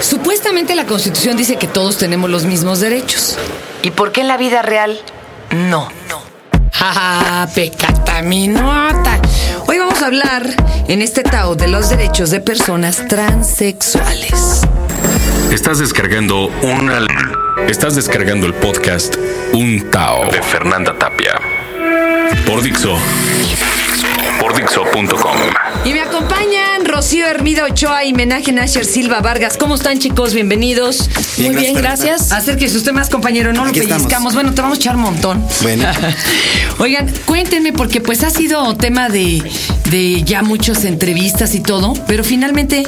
Supuestamente la Constitución dice que todos tenemos los mismos derechos. ¿Y por qué en la vida real no? No. Ja, pecata mi nota. Hoy vamos a hablar en este Tao de los derechos de personas transexuales. Estás descargando una. Estás descargando el podcast Un Tao de Fernanda Tapia. Por Dixo. Por Dixo.com. Y me acompañan Rocío Hermida Ochoa y Menaje Nasher Silva Vargas. ¿Cómo están, chicos? Bienvenidos. Bien, Muy bien, gracias, gracias. Acérquese usted más, compañero. No lo estamos. pellizcamos. Bueno, te vamos a echar un montón. Bueno. Oigan, cuéntenme, porque pues ha sido tema de, de ya muchas entrevistas y todo, pero finalmente,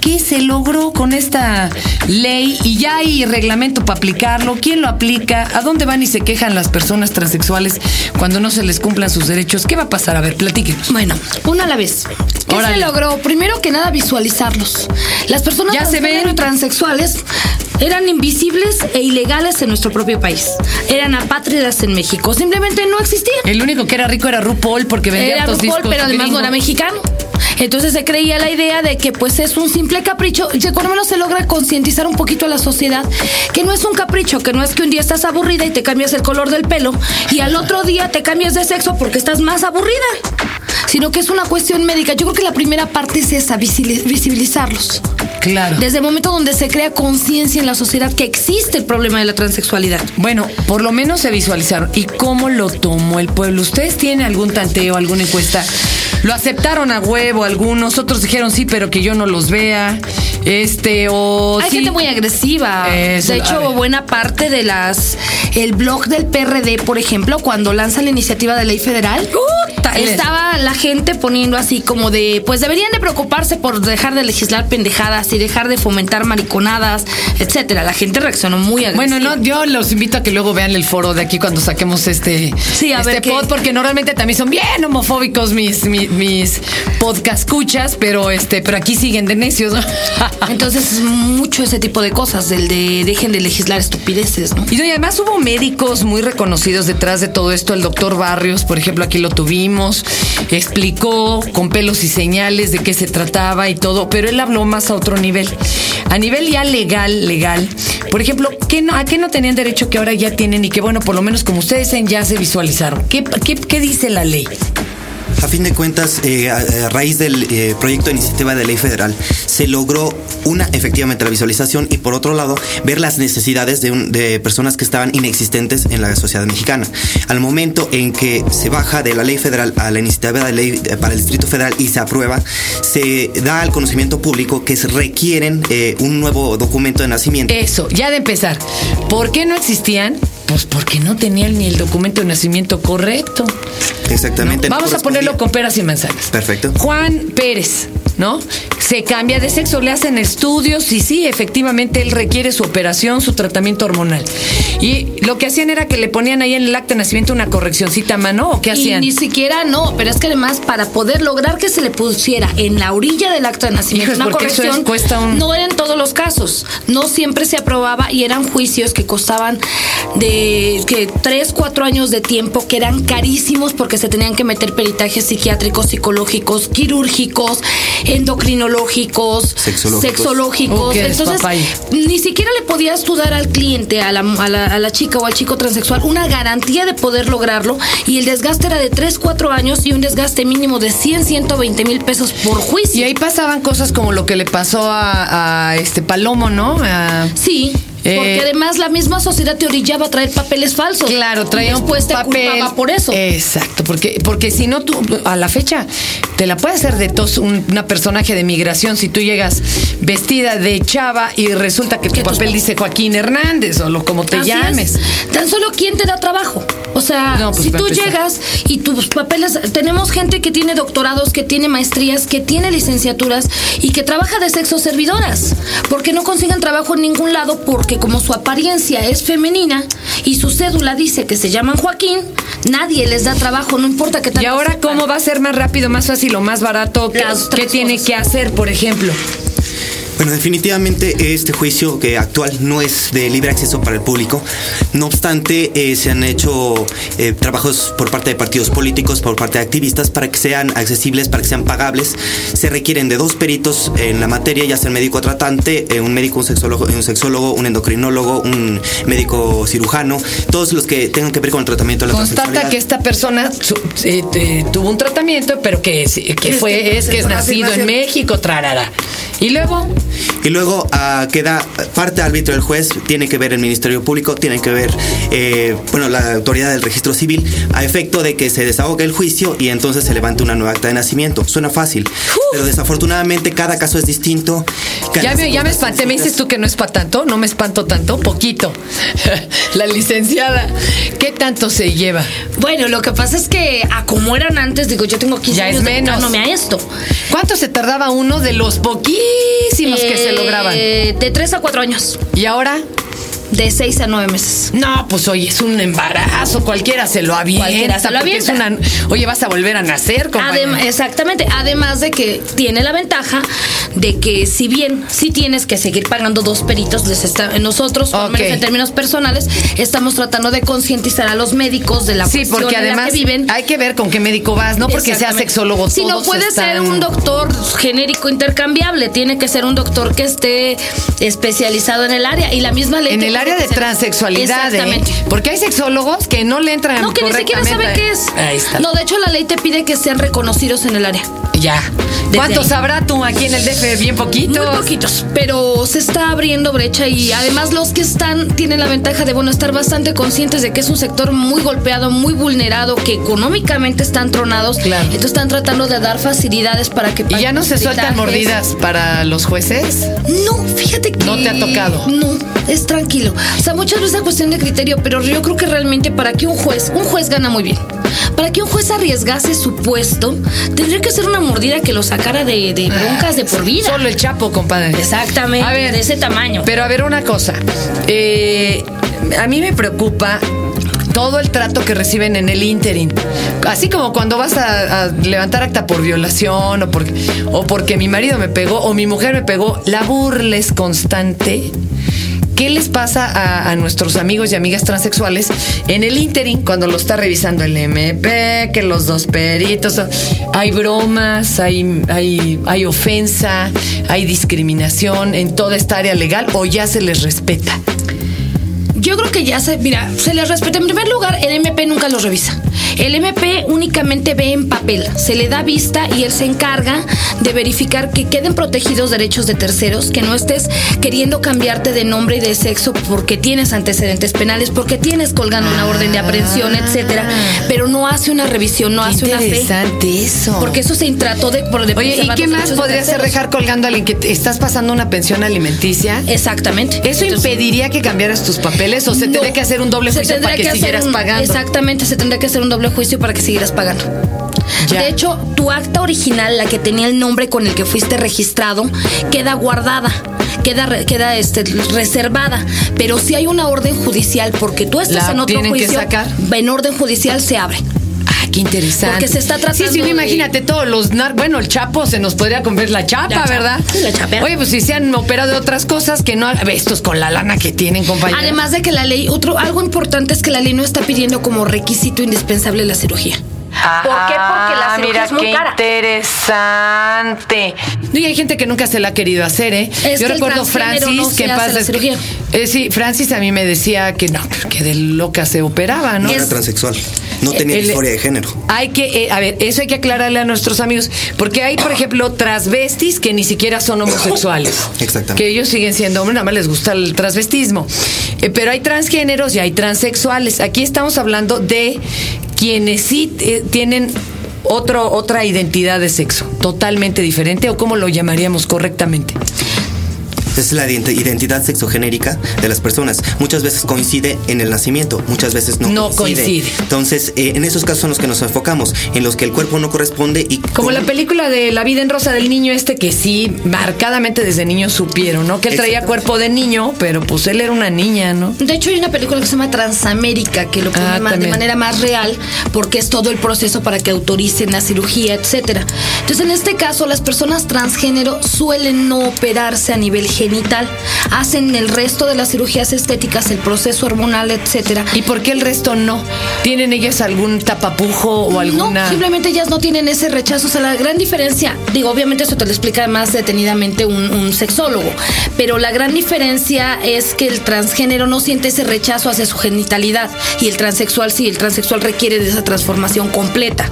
¿qué se logró con esta ley? Y ya hay reglamento para aplicarlo. ¿Quién lo aplica? ¿A dónde van y se quejan las personas transexuales cuando no se les cumplan sus derechos? ¿Qué va a pasar? A ver, platíquenos. Bueno, una a la vez. ¿Qué Órale. se logró? Primero que nada, visualizarlos. Las personas Ya se ven. transexuales eran invisibles e ilegales en nuestro propio país. Eran apátridas en México. Simplemente no existían. El único que era rico era RuPaul porque vendía Era RuPaul, discos pero además no era mexicano. Entonces se creía la idea de que pues es un simple capricho y que cuando menos se logra concientizar un poquito a la sociedad que no es un capricho, que no es que un día estás aburrida y te cambias el color del pelo y al otro día te cambias de sexo porque estás más aburrida, sino que es una cuestión médica. Yo creo que la primera parte es esa, visibilizarlos. Claro. Desde el momento donde se crea conciencia en la sociedad que existe el problema de la transexualidad. Bueno, por lo menos se visualizaron. ¿Y cómo lo tomó el pueblo? ¿Ustedes tienen algún tanteo, alguna encuesta? ¿Lo aceptaron a huevo algunos? Otros dijeron sí, pero que yo no los vea. Este, o Hay sí. gente muy agresiva. Eso, de hecho, buena parte de las. El blog del PRD, por ejemplo, cuando lanza la iniciativa de ley federal, estaba la gente poniendo así como de. Pues deberían de preocuparse por dejar de legislar pendejadas y dejar de fomentar mariconadas, etcétera. La gente reaccionó muy agresiva. Bueno, no, yo los invito a que luego vean el foro de aquí cuando saquemos este, Sí, a este ver pod, porque normalmente también son bien homofóbicos mis, mis, mis podcast escuchas, pero este, pero aquí siguen de necios. ¿no? Entonces, mucho ese tipo de cosas, del de dejen de legislar estupideces, no, y además hubo médicos muy reconocidos detrás de todo esto. El doctor Barrios, por ejemplo, aquí lo tuvimos, explicó con pelos y señales de qué se trataba y todo, pero él habló más a otro nivel. A nivel ya legal, legal, por ejemplo, ¿qué no, ¿a qué no tenían derecho que ahora ya tienen y que, bueno, por lo menos como ustedes dicen, ya se visualizaron? ¿Qué, qué, qué dice la ley? A fin de cuentas, eh, a, raíz del eh, proyecto de iniciativa de ley federal, se logró una, efectivamente, la visualización y por otro lado, ver las necesidades de, personas que estaban inexistentes en la sociedad mexicana. Al momento en que se baja de la ley federal a la iniciativa de ley eh, para el Distrito Federal y se aprueba, se da al conocimiento público que se requieren un nuevo documento de nacimiento. Eso, ya de empezar. ¿Por qué no existían? Pues porque no tenían ni el documento de nacimiento correcto. Exactamente. ¿no? no Vamos a ponerlo con peras y manzanas. Perfecto. Juan Pérez, ¿no? Se cambia de sexo, le hacen estudios y sí, efectivamente él requiere su operación, su tratamiento hormonal. Y lo que hacían era que le ponían ahí en el acta de nacimiento una correccioncita a mano, ¿o qué Y hacían? ni siquiera no, pero es que además para poder lograr que se le pusiera en la orilla del acta de nacimiento Hijos, una eso corrección, es- cuesta un- no era en todos los casos, no siempre se aprobaba y eran juicios que costaban de que tres, cuatro años de tiempo, que eran carísimos porque se tenían que meter peritajes psiquiátricos, psicológicos, quirúrgicos, endocrinológicos, Sexológicos. Entonces, ni siquiera le podías tú dar al cliente, a la, a la- a la chica o al chico transexual, una garantía de poder lograrlo y el desgaste era de 3, 4 años y un desgaste mínimo de 100, 120 mil pesos por juicio. Y ahí pasaban cosas como lo que le pasó a, a este Palomo, ¿no? A- Sí, Eh, porque además la misma sociedad te orillaba a traer papeles falsos. Claro, traía un después te papel. culpaba por eso. Exacto, porque, porque si no tú, a la fecha, te la puede hacer de tos un una personaje de migración si tú llegas vestida de chava y resulta que tu papel pa- dice Joaquín Hernández o lo como te Así llames. es. Tan solo quién te da trabajo. O sea, No, pues, si tú empezar. llegas y tus papeles, tenemos gente que tiene doctorados, que tiene maestrías, que tiene licenciaturas y que trabaja de sexo servidoras, porque no consiguen trabajo en ningún lado porque como su apariencia es femenina y su cédula dice que se llaman Joaquín, nadie les da trabajo, no importa que Y tanto ahora, sepan. ¿cómo va a ser más rápido, más fácil o más barato? ¿Qué, tiene que hacer, por ejemplo? Bueno, definitivamente este juicio que actual no es de libre acceso para el público. No obstante, eh, se han hecho eh, trabajos por parte de partidos políticos, por parte de activistas, para que sean accesibles, para que sean pagables. Se requieren de dos peritos en la materia, ya sea el médico tratante, eh, un médico, un sexólogo, un sexólogo, un endocrinólogo, un médico cirujano, todos los que tengan que ver con el tratamiento de la Constata que esta persona su- eh, eh, tuvo un tratamiento, pero que, que fue, es que es nacido en México, trarara. Y luego, Y luego ah, queda parte árbitro del juez, tiene que ver el Ministerio Público, tiene que ver, eh, bueno, la autoridad del registro civil, a efecto de que se desahogue el juicio y entonces se levante una nueva acta de nacimiento. Suena fácil, pero desafortunadamente cada caso es distinto. ya me, ya me espanté, me es dices tú que no es para tanto, no me espanto tanto, poquito. la licenciada, ¿qué tanto se lleva? Bueno, lo que pasa es que a como eran antes, digo, yo tengo 15 Ya es años menos. dedicándome a esto. ¿Cuánto se tardaba uno de los poquísimos que se Eh, lograban? De 3 a 4 años. ¿Y ahora? De 6 a 9 meses. No, pues oye, es un embarazo, cualquiera se lo avienta. Cualquiera se lo es una- oye, vas a volver a nacer, compañero. Adem- exactamente. Además de que tiene la ventaja de que si bien sí tienes que seguir pagando dos peritos, les está- nosotros, por lo Ok. menos en términos personales, estamos tratando de concientizar a los médicos de la Sí, porque en la además que viven. hay que ver con qué médico vas, no porque sea sexólogo. Si no puede están- ser un doctor genérico intercambiable, tiene que ser un doctor que esté especializado en el área y la misma ley En el área de transexualidad, ¿eh? Exactamente. Porque hay sexólogos que no le entran No, que ni siquiera sabe correctamente. qué es. Ahí está. No, de hecho la ley te pide que sean reconocidos en el área. Ya. Desde ¿Cuántos ahí. sabrá tú aquí en el DF? Bien poquitos. Muy poquitos, pero se está abriendo brecha y además los que están tienen la ventaja de bueno estar bastante conscientes de que es un sector muy golpeado, muy vulnerado, que económicamente están tronados. Claro. Entonces están tratando de dar facilidades para que ¿Y ya no se sueltan mordidas para los jueces? No, fíjate que ¿No te ha tocado? No, es tranquilo. O sea, muchas veces es cuestión de criterio, pero yo creo que realmente para que un juez, un juez gana muy bien. Para que un juez arriesgase su puesto, tendría que ser una mordida que lo sacara de, de broncas de por vida. Solo el chapo, compadre. Exactamente, A ver, de ese tamaño. Pero a ver una cosa. Eh, a mí me preocupa todo el trato que reciben en el interim. Así como cuando vas a, a levantar acta por violación o porque, o porque mi marido me pegó o mi mujer me pegó, la burla es constante. ¿Qué les pasa a, nuestros amigos y amigas transexuales en el interim cuando lo está revisando el MP, que los dos peritos? Hay bromas, hay, hay, hay ofensa, hay discriminación en toda esta área legal o ya se les respeta. Yo creo que ya se, mira, se les respeta. En primer lugar, el MP nunca lo revisa. El MP únicamente ve en papel, se le da vista y él se encarga de verificar que queden protegidos derechos de terceros, que no estés queriendo cambiarte de nombre y de sexo porque tienes antecedentes penales, porque tienes colgando una orden de aprehensión, etcétera, pero no hace una revisión, no Qué hace una fe. interesante eso. Porque eso se trató de, por de Oye, ¿y qué los más podría ser dejar colgando a alguien que estás pasando una pensión alimenticia? Exactamente. ¿Eso Entonces- impediría que cambiaras tus papeles o se No. tendría que hacer un doble juicio para que, siguieras un- pagando? Exactamente, se tendría que hacer un doble juicio para que siguieras pagando. Ya. De hecho, tu acta original, la que tenía el nombre con el que fuiste registrado, queda guardada. Queda, queda este, reservada, pero si hay una orden judicial porque tú estás La en otro juicio, en orden judicial se abre. Qué interesante. Porque se está tratando Sí, sí, de- imagínate todos los nar... Bueno, el chapo se nos podría comer la chapa, La chapa. ¿verdad? Sí, la chapa. Oye, pues si se han operado de otras cosas que no... Estos con la lana que tienen, compañeros. Además de que la ley, otro, algo importante es que la ley no está pidiendo como requisito indispensable la cirugía. ¿Por qué? Porque la Ah, cirugía mira es muy qué cara. interesante. No, y hay gente que nunca se la ha querido hacer, ¿eh? Es Yo recuerdo Francis no se que cirugía. Eh, sí, Francis a mí me decía que no, que de loca se operaba, ¿no? No era transexual. No tenía El- disforia de género. Hay que, eh, a ver, eso hay que aclararle a nuestros amigos, porque hay, por ejemplo, transvestis que ni siquiera son homosexuales. Exactamente. Que ellos siguen siendo hombres, nada más les gusta el transvestismo. Eh, pero hay transgéneros y hay transexuales. Aquí estamos hablando de quienes sí eh, tienen otro, otra identidad de sexo, totalmente diferente, o cómo lo llamaríamos correctamente. Es la ident- identidad sexogenérica de las personas. Muchas veces coincide en el nacimiento, muchas veces no, No coincide. Entonces, eh, en esos casos son los que nos enfocamos, en los que el cuerpo no corresponde y Como la película de La vida en rosa del niño este que sí, marcadamente desde niño supieron, ¿no? Que él traía cuerpo de niño, pero pues él era una niña, ¿no? De hecho, hay una película que se llama Transamérica, que lo pone Ah, de manera más real, porque es todo el proceso para que autoricen la cirugía, etcétera. Entonces, en este caso, las personas transgénero suelen no operarse a nivel genital, hacen el resto de las cirugías estéticas, el proceso hormonal, etcétera. ¿Y por qué el resto no? ¿Tienen ellas algún tapapujo o alguna...? No, simplemente ellas no tienen ese rechazo. O sea, la gran diferencia, digo, obviamente eso te lo explica más detenidamente un, un sexólogo, pero la gran diferencia es que el transgénero no siente ese rechazo hacia su genitalidad y el transexual sí, el transexual requiere de esa transformación completa.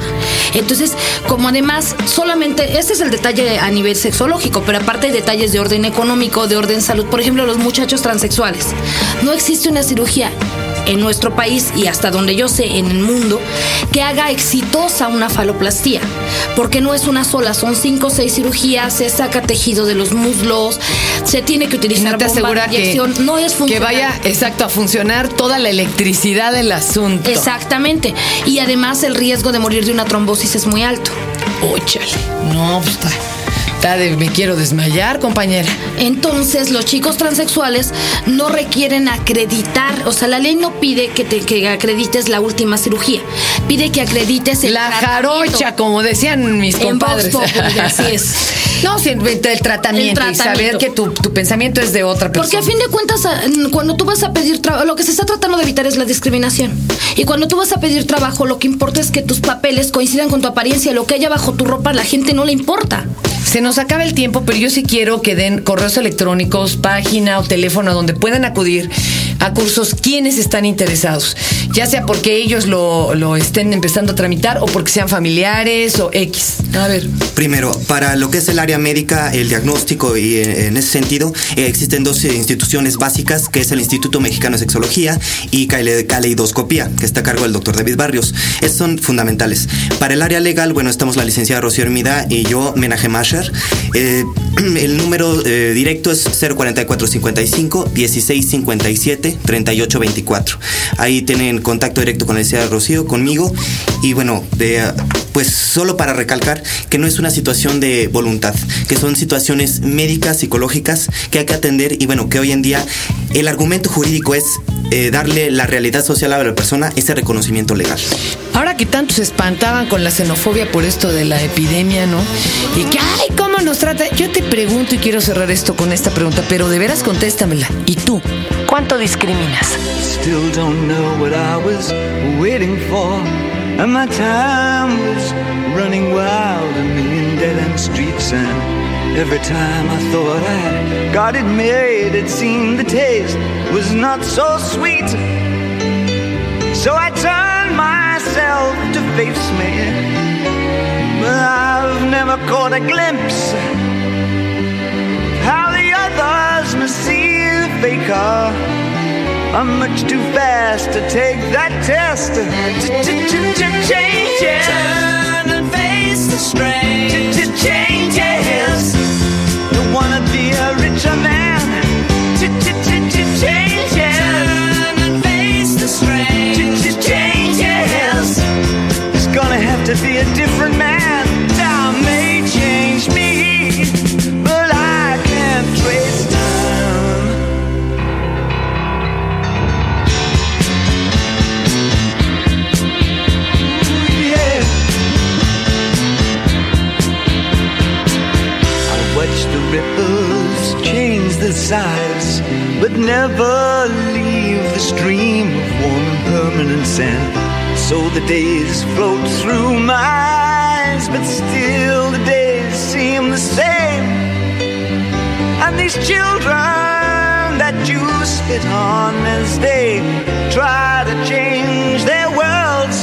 Entonces, como además solamente, este es el detalle a nivel sexológico, pero aparte hay detalles de orden económico, de orden salud, por ejemplo, los muchachos transexuales. No existe una cirugía en nuestro país y hasta donde yo sé en el mundo que haga exitosa una faloplastía porque no es una sola son cinco o seis cirugías se saca tejido de los muslos se tiene que utilizar no te bomba de que, no es que funcional. vaya, exacto, a funcionar toda la electricidad del asunto. exactamente y además el riesgo de morir de una trombosis es muy alto Óchale. No, pues está, está de me quiero desmayar, compañera. Entonces, los chicos transexuales no requieren acreditar, o sea, la ley no pide que te que acredites la última cirugía, pide que acredites el La tratamiento. jarocha, como decían mis En compadres. Populi, así es. No, sí, el tratamiento, El y saber que tu, tu pensamiento es de otra persona. Porque a fin de cuentas, cuando tú vas a pedir trabajo, lo que se está tratando de evitar es la discriminación. Y cuando tú vas a pedir trabajo, lo que importa es que tus papeles coincidan con tu apariencia. Lo que haya bajo tu ropa, la gente no le importa. Se nos acaba el tiempo, pero yo sí quiero que den correos electrónicos, página o teléfono donde puedan acudir a cursos quienes están interesados, ya sea porque ellos lo, lo estén empezando a tramitar o porque sean familiares o X. A ver. Primero, para lo que es el área médica, el diagnóstico y eh, en ese sentido, eh, existen dos eh, instituciones básicas, que es el Instituto Mexicano de Sexología y Cale- Caleidoscopía, que está a cargo del doctor David Barrios. Estos son fundamentales. Para el área legal, bueno, estamos la licenciada Rocío Hermida y yo, Menaje Masher. Eh, el número eh, directo es 04455 1657 3824. Ahí tienen contacto directo con la licenciada Rocío, conmigo. Y bueno, pues solo para recalcar que no es una situación de voluntad, que son situaciones médicas, psicológicas que hay que atender y bueno, que hoy en día el argumento jurídico es eh, darle la realidad social a la persona ese reconocimiento legal. Ahora que tanto se espantaban con la xenofobia por esto de la epidemia, ¿no? Y que, ay, ¿cómo nos trata? Yo te pregunto y quiero cerrar esto con esta pregunta, pero de veras contéstamela. ¿Y tú? ¿Cuánto discriminas? Still don't know what I was waiting for. And my time was running wild, a million dead end streets. And every time I thought I got it made, it seemed the taste was not so sweet. So I turned myself to face me. I've never caught a glimpse how the others must see the faker. I'm much too fast to take that test. Changes. Turn and face the strain. Changes. Don't days float through my eyes, but still the days seem the same. And these children that you spit on as they try to change their worlds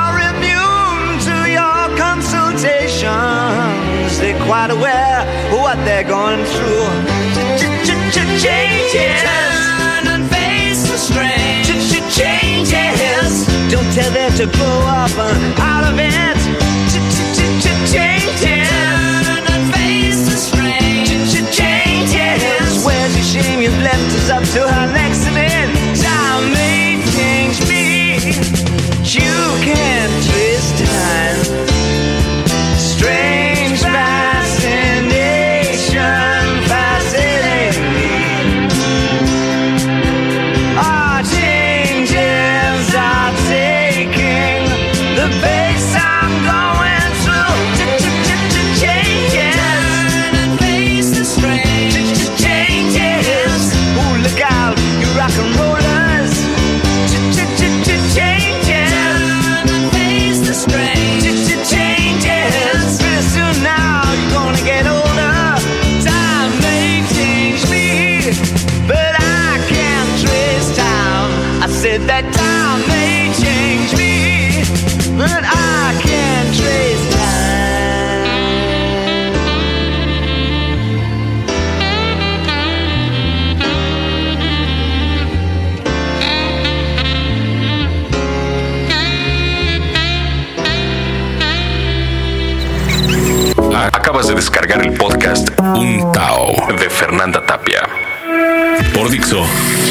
are immune to your consultations. They're quite aware of what they're going through. Changes. Turn Tell them to blow up uh, an olive place I'm going. Fernanda